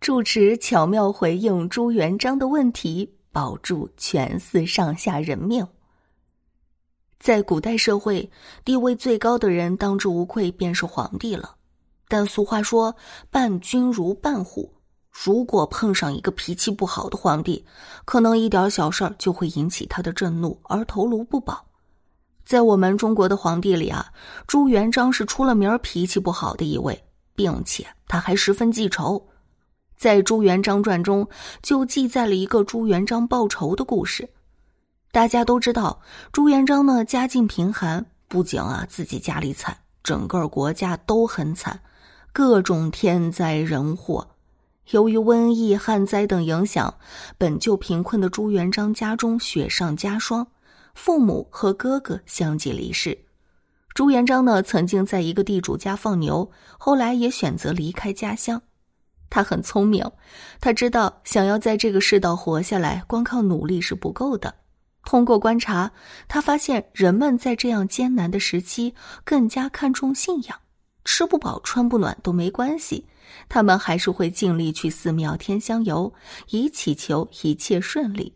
住持巧妙回应朱元璋的问题，保住全寺上下人命。在古代社会，地位最高的人当之无愧便是皇帝了。但俗话说“伴君如伴虎”，如果碰上一个脾气不好的皇帝，可能一点小事儿就会引起他的震怒而头颅不保。在我们中国的皇帝里啊，朱元璋是出了名脾气不好的一位，并且他还十分记仇。在《朱元璋传》中就记载了一个朱元璋报仇的故事。大家都知道，朱元璋呢家境贫寒，不仅啊自己家里惨，整个国家都很惨，各种天灾人祸。由于瘟疫、旱灾等影响，本就贫困的朱元璋家中雪上加霜。父母和哥哥相继离世，朱元璋呢曾经在一个地主家放牛，后来也选择离开家乡。他很聪明，他知道想要在这个世道活下来，光靠努力是不够的。通过观察，他发现人们在这样艰难的时期更加看重信仰，吃不饱穿不暖都没关系，他们还是会尽力去寺庙添香油，以祈求一切顺利。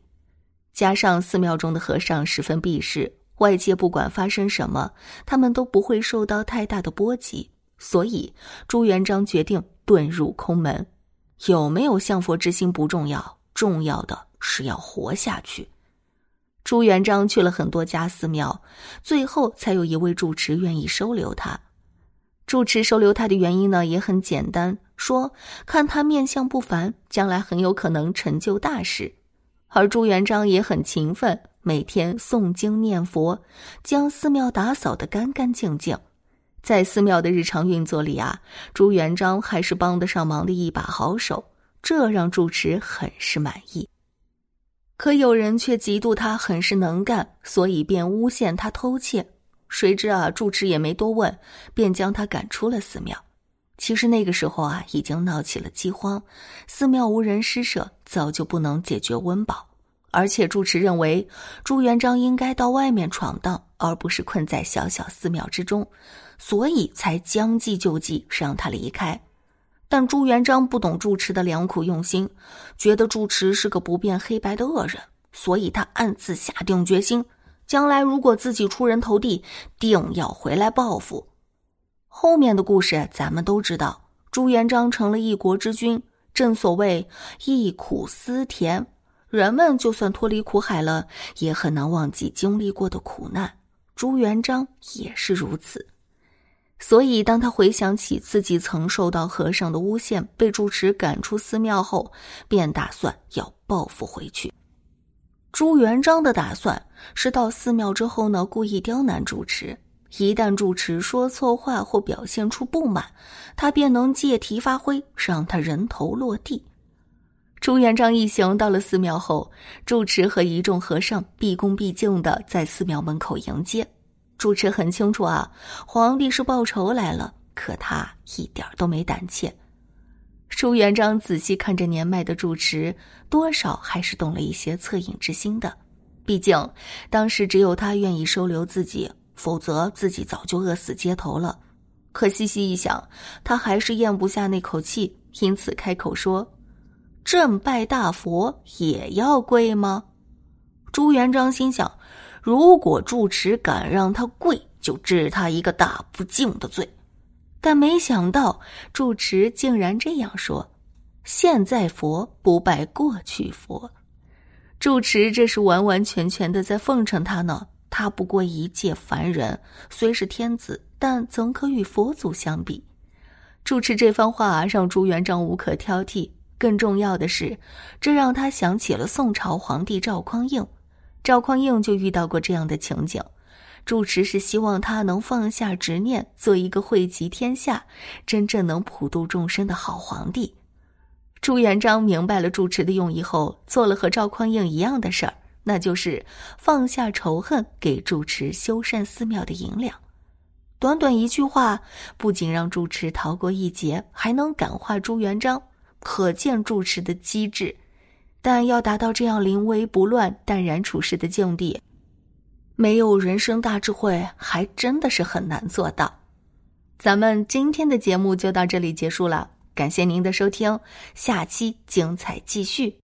加上寺庙中的和尚十分避世，外界不管发生什么，他们都不会受到太大的波及。所以朱元璋决定遁入空门。有没有向佛之心不重要，重要的是要活下去。朱元璋去了很多家寺庙，最后才有一位住持愿意收留他。住持收留他的原因呢，也很简单，说看他面相不凡，将来很有可能成就大事。而朱元璋也很勤奋，每天诵经念佛，将寺庙打扫得干干净净。在寺庙的日常运作里啊，朱元璋还是帮得上忙的一把好手，这让住持很是满意。可有人却嫉妒他很是能干，所以便诬陷他偷窃。谁知啊，住持也没多问，便将他赶出了寺庙。其实那个时候啊，已经闹起了饥荒，寺庙无人施舍，早就不能解决温饱。而且住持认为朱元璋应该到外面闯荡，而不是困在小小寺庙之中，所以才将计就计让他离开。但朱元璋不懂住持的良苦用心，觉得住持是个不辨黑白的恶人，所以他暗自下定决心，将来如果自己出人头地，定要回来报复。后面的故事咱们都知道，朱元璋成了一国之君。正所谓忆苦思甜，人们就算脱离苦海了，也很难忘记经历过的苦难。朱元璋也是如此。所以，当他回想起自己曾受到和尚的诬陷，被住持赶出寺庙后，便打算要报复回去。朱元璋的打算是到寺庙之后呢，故意刁难住持。一旦住持说错话或表现出不满，他便能借题发挥，让他人头落地。朱元璋一行到了寺庙后，住持和一众和尚毕恭毕敬的在寺庙门口迎接。住持很清楚啊，皇帝是报仇来了，可他一点都没胆怯。朱元璋仔细看着年迈的住持，多少还是动了一些恻隐之心的，毕竟当时只有他愿意收留自己。否则自己早就饿死街头了。可细细一想，他还是咽不下那口气，因此开口说：“朕拜大佛也要跪吗？”朱元璋心想：如果住持敢让他跪，就治他一个大不敬的罪。但没想到住持竟然这样说：“现在佛不拜过去佛。”住持这是完完全全的在奉承他呢。他不过一介凡人，虽是天子，但怎可与佛祖相比？住持这番话让朱元璋无可挑剔。更重要的是，这让他想起了宋朝皇帝赵匡胤。赵匡胤就遇到过这样的情景。主持是希望他能放下执念，做一个惠及天下、真正能普度众生的好皇帝。朱元璋明白了主持的用意后，做了和赵匡胤一样的事儿。那就是放下仇恨，给住持修缮寺庙的银两。短短一句话，不仅让住持逃过一劫，还能感化朱元璋，可见住持的机智。但要达到这样临危不乱、淡然处事的境地，没有人生大智慧，还真的是很难做到。咱们今天的节目就到这里结束了。感谢您的收听，下期精彩继续。